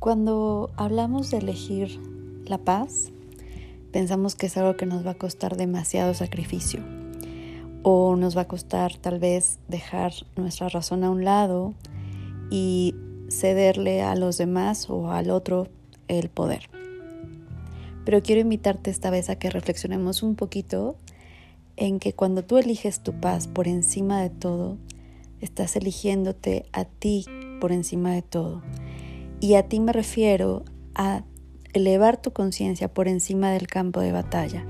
Cuando hablamos de elegir la paz, pensamos que es algo que nos va a costar demasiado sacrificio o nos va a costar tal vez dejar nuestra razón a un lado y cederle a los demás o al otro el poder. Pero quiero invitarte esta vez a que reflexionemos un poquito en que cuando tú eliges tu paz por encima de todo, estás eligiéndote a ti por encima de todo. Y a ti me refiero a elevar tu conciencia por encima del campo de batalla,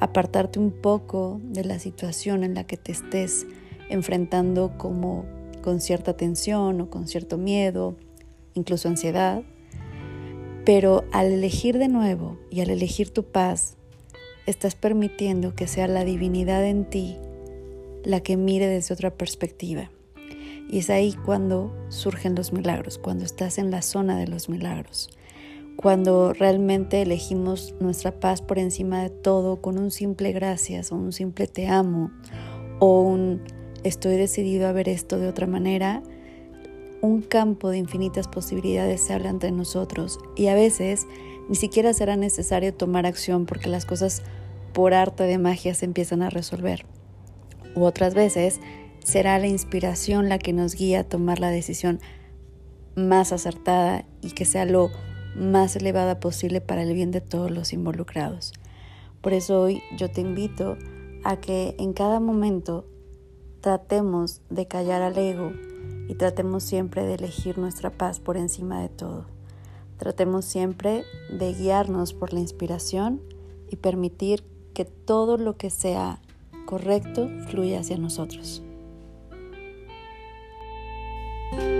apartarte un poco de la situación en la que te estés enfrentando como con cierta tensión o con cierto miedo, incluso ansiedad. Pero al elegir de nuevo y al elegir tu paz, estás permitiendo que sea la divinidad en ti la que mire desde otra perspectiva. Y es ahí cuando surgen los milagros, cuando estás en la zona de los milagros, cuando realmente elegimos nuestra paz por encima de todo con un simple gracias o un simple te amo o un estoy decidido a ver esto de otra manera, un campo de infinitas posibilidades se abre entre nosotros y a veces ni siquiera será necesario tomar acción porque las cosas por arte de magia se empiezan a resolver. U otras veces será la inspiración la que nos guía a tomar la decisión más acertada y que sea lo más elevada posible para el bien de todos los involucrados. Por eso hoy yo te invito a que en cada momento tratemos de callar al ego y tratemos siempre de elegir nuestra paz por encima de todo. Tratemos siempre de guiarnos por la inspiración y permitir que todo lo que sea correcto fluya hacia nosotros. thank you